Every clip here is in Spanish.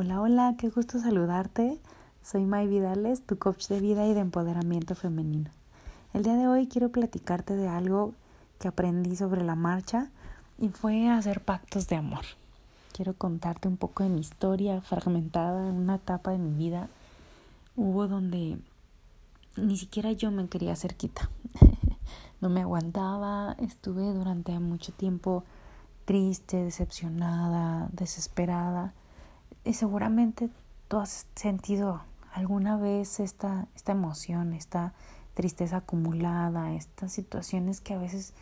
Hola, hola, qué gusto saludarte. Soy May Vidales, tu coach de vida y de empoderamiento femenino. El día de hoy quiero platicarte de algo que aprendí sobre la marcha y fue hacer pactos de amor. Quiero contarte un poco de mi historia fragmentada en una etapa de mi vida. Hubo donde ni siquiera yo me quería cerquita. no me aguantaba, estuve durante mucho tiempo triste, decepcionada, desesperada. Y seguramente tú has sentido alguna vez esta, esta emoción, esta tristeza acumulada, estas situaciones que a veces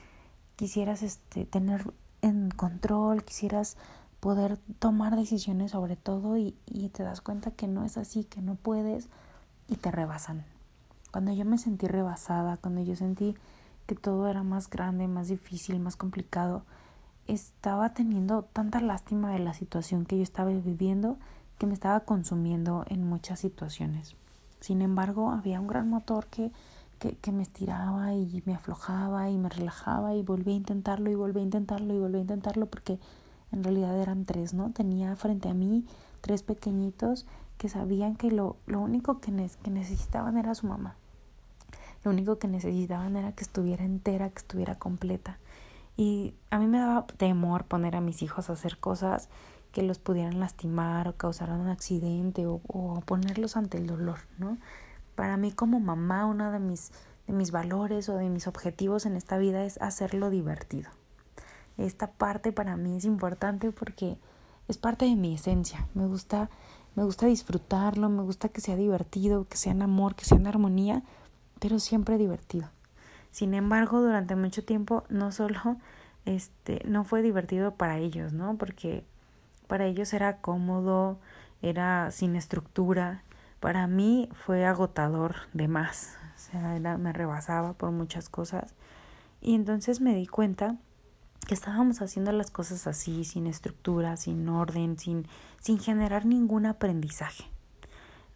quisieras este, tener en control, quisieras poder tomar decisiones sobre todo y, y te das cuenta que no es así, que no puedes y te rebasan. Cuando yo me sentí rebasada, cuando yo sentí que todo era más grande, más difícil, más complicado, estaba teniendo tanta lástima de la situación que yo estaba viviendo que me estaba consumiendo en muchas situaciones. Sin embargo, había un gran motor que, que, que me estiraba y me aflojaba y me relajaba y volví a intentarlo y volví a intentarlo y volví a intentarlo porque en realidad eran tres, ¿no? Tenía frente a mí tres pequeñitos que sabían que lo, lo único que, que necesitaban era su mamá. Lo único que necesitaban era que estuviera entera, que estuviera completa. Y a mí me daba temor poner a mis hijos a hacer cosas que los pudieran lastimar o causaran un accidente o, o ponerlos ante el dolor, ¿no? Para mí como mamá, uno de mis, de mis valores o de mis objetivos en esta vida es hacerlo divertido. Esta parte para mí es importante porque es parte de mi esencia. Me gusta, me gusta disfrutarlo, me gusta que sea divertido, que sea en amor, que sea en armonía, pero siempre divertido. Sin embargo, durante mucho tiempo no solo este no fue divertido para ellos, ¿no? Porque para ellos era cómodo, era sin estructura. Para mí fue agotador de más. O sea, era, me rebasaba por muchas cosas. Y entonces me di cuenta que estábamos haciendo las cosas así, sin estructura, sin orden, sin, sin generar ningún aprendizaje.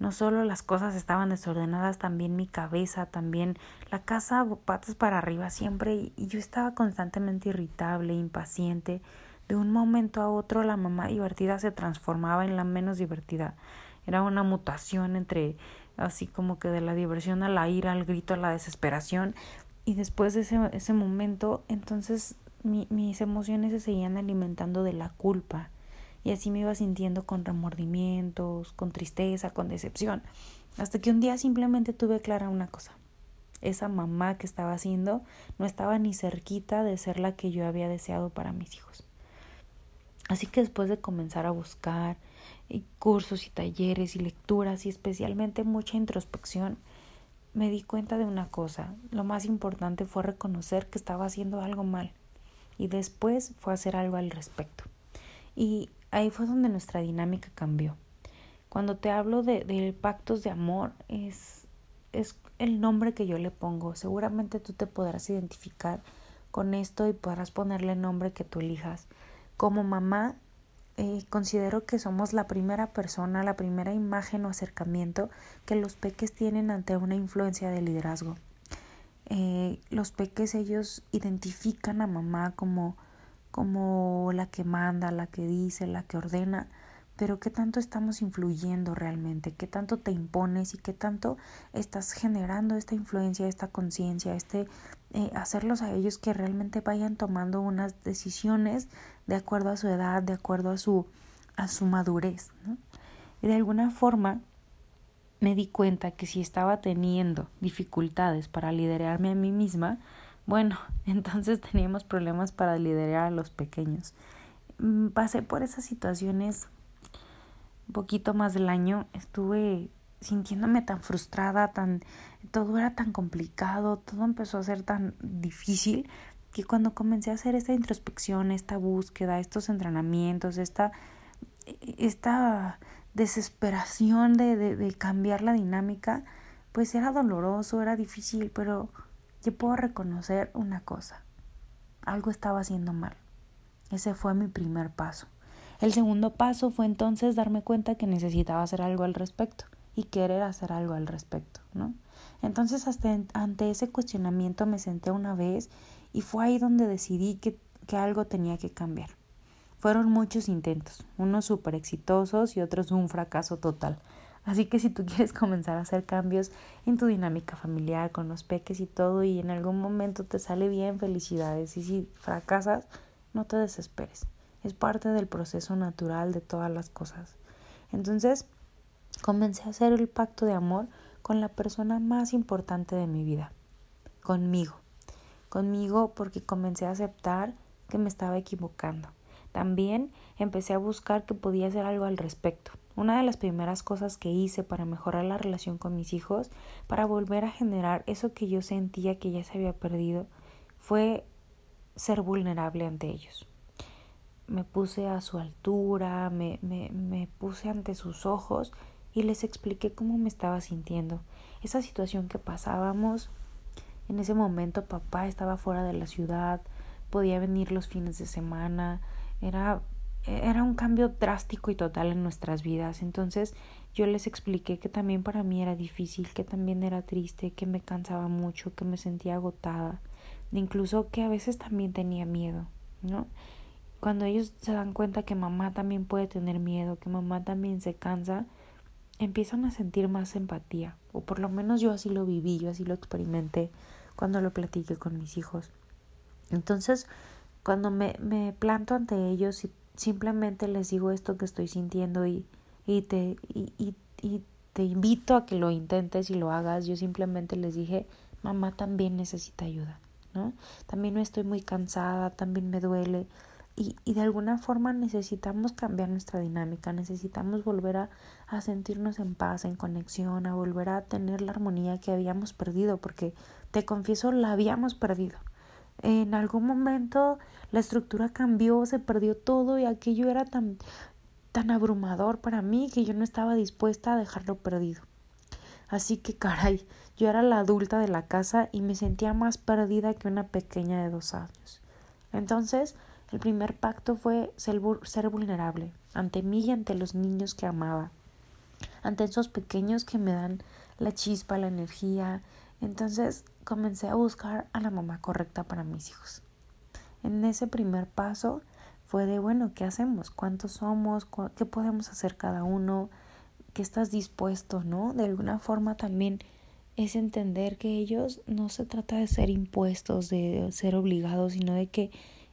No solo las cosas estaban desordenadas, también mi cabeza, también la casa patas para arriba siempre y yo estaba constantemente irritable, impaciente. De un momento a otro la mamá divertida se transformaba en la menos divertida. Era una mutación entre así como que de la diversión a la ira, al grito, a la desesperación. Y después de ese, ese momento, entonces mi, mis emociones se seguían alimentando de la culpa y así me iba sintiendo con remordimientos, con tristeza, con decepción, hasta que un día simplemente tuve clara una cosa. Esa mamá que estaba haciendo no estaba ni cerquita de ser la que yo había deseado para mis hijos. Así que después de comenzar a buscar cursos y talleres y lecturas y especialmente mucha introspección, me di cuenta de una cosa. Lo más importante fue reconocer que estaba haciendo algo mal y después fue hacer algo al respecto. Y ahí fue donde nuestra dinámica cambió. Cuando te hablo de, de pactos de amor, es, es el nombre que yo le pongo. Seguramente tú te podrás identificar con esto y podrás ponerle el nombre que tú elijas. Como mamá, eh, considero que somos la primera persona, la primera imagen o acercamiento que los peques tienen ante una influencia de liderazgo. Eh, los peques ellos identifican a mamá como como la que manda, la que dice, la que ordena, pero qué tanto estamos influyendo realmente, qué tanto te impones y qué tanto estás generando esta influencia, esta conciencia, este eh, hacerlos a ellos que realmente vayan tomando unas decisiones de acuerdo a su edad, de acuerdo a su a su madurez, ¿no? Y de alguna forma me di cuenta que si estaba teniendo dificultades para liderarme a mí misma, bueno, entonces teníamos problemas para liderar a los pequeños. Mm, pasé por esas situaciones un poquito más del año. Estuve sintiéndome tan frustrada, tan todo era tan complicado, todo empezó a ser tan difícil que cuando comencé a hacer esta introspección, esta búsqueda, estos entrenamientos, esta esta desesperación de, de, de cambiar la dinámica, pues era doloroso, era difícil, pero yo puedo reconocer una cosa. Algo estaba haciendo mal. Ese fue mi primer paso. El segundo paso fue entonces darme cuenta que necesitaba hacer algo al respecto y querer hacer algo al respecto, ¿no? Entonces ante ese cuestionamiento me senté una vez y fue ahí donde decidí que, que algo tenía que cambiar. Fueron muchos intentos, unos súper exitosos y otros un fracaso total. Así que si tú quieres comenzar a hacer cambios en tu dinámica familiar, con los peques y todo, y en algún momento te sale bien, felicidades. Y si fracasas, no te desesperes. Es parte del proceso natural de todas las cosas. Entonces, comencé a hacer el pacto de amor con la persona más importante de mi vida, conmigo. Conmigo porque comencé a aceptar que me estaba equivocando. También empecé a buscar que podía hacer algo al respecto. Una de las primeras cosas que hice para mejorar la relación con mis hijos, para volver a generar eso que yo sentía que ya se había perdido, fue ser vulnerable ante ellos. Me puse a su altura, me, me, me puse ante sus ojos y les expliqué cómo me estaba sintiendo. Esa situación que pasábamos, en ese momento papá estaba fuera de la ciudad, podía venir los fines de semana, era, era un cambio drástico y total en nuestras vidas. Entonces yo les expliqué que también para mí era difícil, que también era triste, que me cansaba mucho, que me sentía agotada, incluso que a veces también tenía miedo, ¿no? Cuando ellos se dan cuenta que mamá también puede tener miedo, que mamá también se cansa, empiezan a sentir más empatía, o por lo menos yo así lo viví, yo así lo experimenté cuando lo platiqué con mis hijos. Entonces, cuando me, me planto ante ellos y simplemente les digo esto que estoy sintiendo y, y, te, y, y, y te invito a que lo intentes y lo hagas, yo simplemente les dije, mamá también necesita ayuda, ¿no? También estoy muy cansada, también me duele, y, y de alguna forma necesitamos cambiar nuestra dinámica, necesitamos volver a, a sentirnos en paz, en conexión, a volver a tener la armonía que habíamos perdido, porque te confieso, la habíamos perdido. En algún momento la estructura cambió, se perdió todo y aquello era tan, tan abrumador para mí que yo no estaba dispuesta a dejarlo perdido. Así que caray, yo era la adulta de la casa y me sentía más perdida que una pequeña de dos años. Entonces el primer pacto fue ser, vulnerable ante mí y ante los niños que amaba, ante esos pequeños que me dan la chispa, la energía. Entonces comencé a buscar a la mamá correcta para mis hijos. En ese primer paso fue de, bueno, ¿qué hacemos? ¿Cuántos somos? ¿Qué podemos hacer cada uno? ¿Qué estás dispuesto? ¿No? De alguna forma también es entender que ellos no se trata de ser impuestos, de ser obligados, sino de que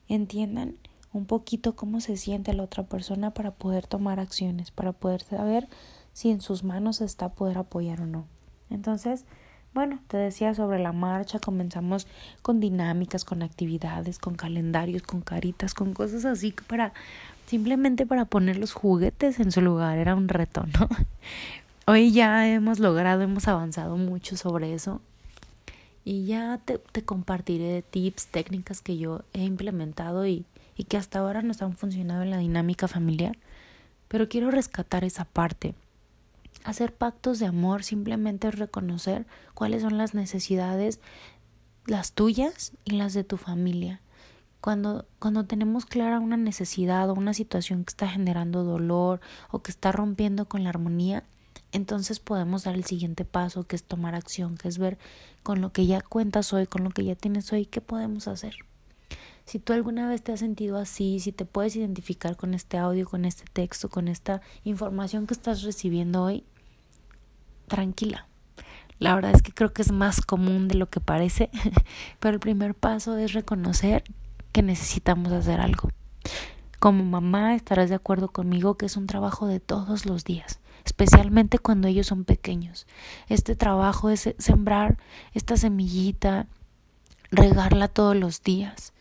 entiendan un poquito cómo se siente la otra persona para poder tomar acciones, para poder saber si en sus manos está poder apoyar o no. Entonces, bueno, te decía sobre la marcha, comenzamos con dinámicas, con actividades, con calendarios, con caritas, con cosas así para simplemente para poner los juguetes en su lugar, era un reto, ¿no? Hoy ya hemos logrado, hemos avanzado mucho sobre eso y ya te, te compartiré tips, técnicas que yo he implementado y, y que hasta ahora nos han funcionado en la dinámica familiar. Pero quiero rescatar esa parte. Hacer pactos de amor simplemente reconocer cuáles son las necesidades, las tuyas y las de tu familia. Cuando, cuando tenemos clara una necesidad o una situación que está generando dolor o que está rompiendo con la armonía, entonces podemos dar el siguiente paso, que es tomar acción, que es ver con lo que ya cuentas hoy, con lo que ya tienes hoy, qué podemos hacer. Si tú alguna vez te has sentido así, si te puedes identificar con este audio, con este texto, con esta información que estás recibiendo hoy, tranquila. La verdad es que creo que es más común de lo que parece, pero el primer paso es reconocer que necesitamos hacer algo. Como mamá estarás de acuerdo conmigo que es un trabajo de todos los días especialmente cuando ellos son pequeños. Este trabajo es sembrar esta semillita, regarla todos los días,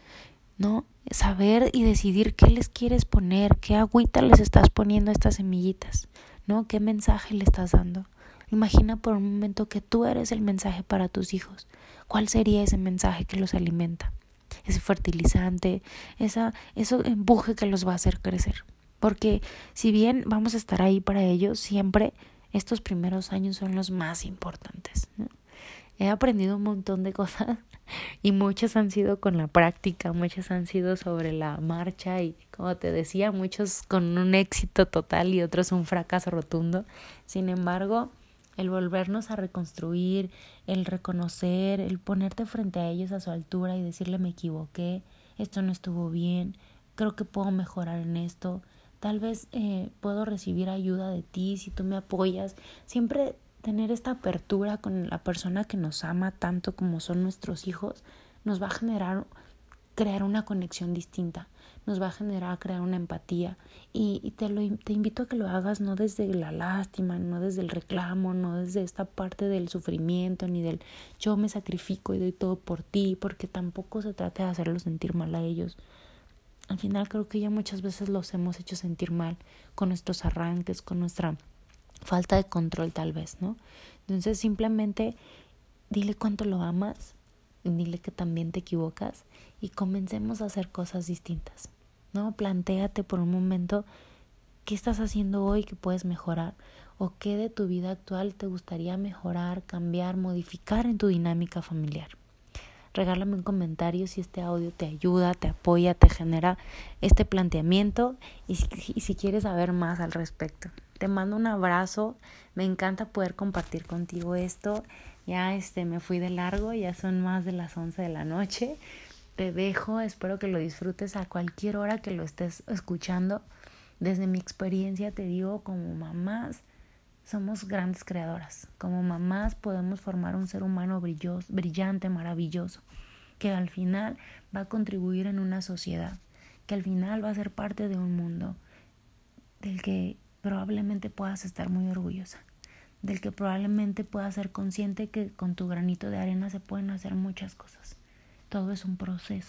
¿no? Saber y decidir qué les quieres poner, qué agüita les estás poniendo a estas semillitas, ¿no? ¿Qué mensaje le estás dando? Imagina por un momento que tú eres el mensaje para tus hijos. ¿Cuál sería ese mensaje que los alimenta? Ese fertilizante, esa, eso empuje que los va a hacer crecer. Porque si bien vamos a estar ahí para ellos, siempre estos primeros años son los más importantes. He aprendido un montón de cosas y muchas han sido con la práctica, muchas han sido sobre la marcha y como te decía, muchos con un éxito total y otros un fracaso rotundo. Sin embargo, el volvernos a reconstruir, el reconocer, el ponerte frente a ellos a su altura y decirle me equivoqué, esto no estuvo bien, creo que puedo mejorar en esto, tal vez eh, puedo recibir ayuda de ti si tú me apoyas. Siempre tener esta apertura con la persona que nos ama tanto como son nuestros hijos nos va a generar crear una conexión distinta, nos va a generar crear una empatía y, te, lo, te invito a que lo hagas no desde la lástima, no desde el reclamo, no desde esta parte del sufrimiento ni del yo me sacrifico y doy todo por ti, porque tampoco se trata de hacerlos sentir mal a ellos. Al final creo que ya muchas veces los hemos hecho sentir mal con nuestros arranques, con nuestra falta de control tal vez, ¿no? Entonces simplemente dile cuánto lo amas, dile que también te equivocas y comencemos a hacer cosas distintas. ¿No? Plantéate por un momento qué estás haciendo hoy que puedes mejorar o qué de tu vida actual te gustaría mejorar, cambiar, modificar en tu dinámica familiar. Regálame un comentario si este audio te ayuda, te apoya, te genera este planteamiento y si, y si quieres saber más al respecto. Te mando un abrazo, me encanta poder compartir contigo esto ya este me fui de largo, ya son más de las 11 de la noche. Te dejo, espero que lo disfrutes a cualquier hora que lo estés escuchando. Desde mi experiencia te digo, como mamás somos grandes creadoras. Como mamás podemos formar un ser humano brilloso, brillante, maravilloso, que al final va a contribuir en una sociedad, que al final va a ser parte de un mundo del que probablemente puedas estar muy orgullosa del que probablemente puedas ser consciente que con tu granito de arena se pueden hacer muchas cosas. Todo es un proceso.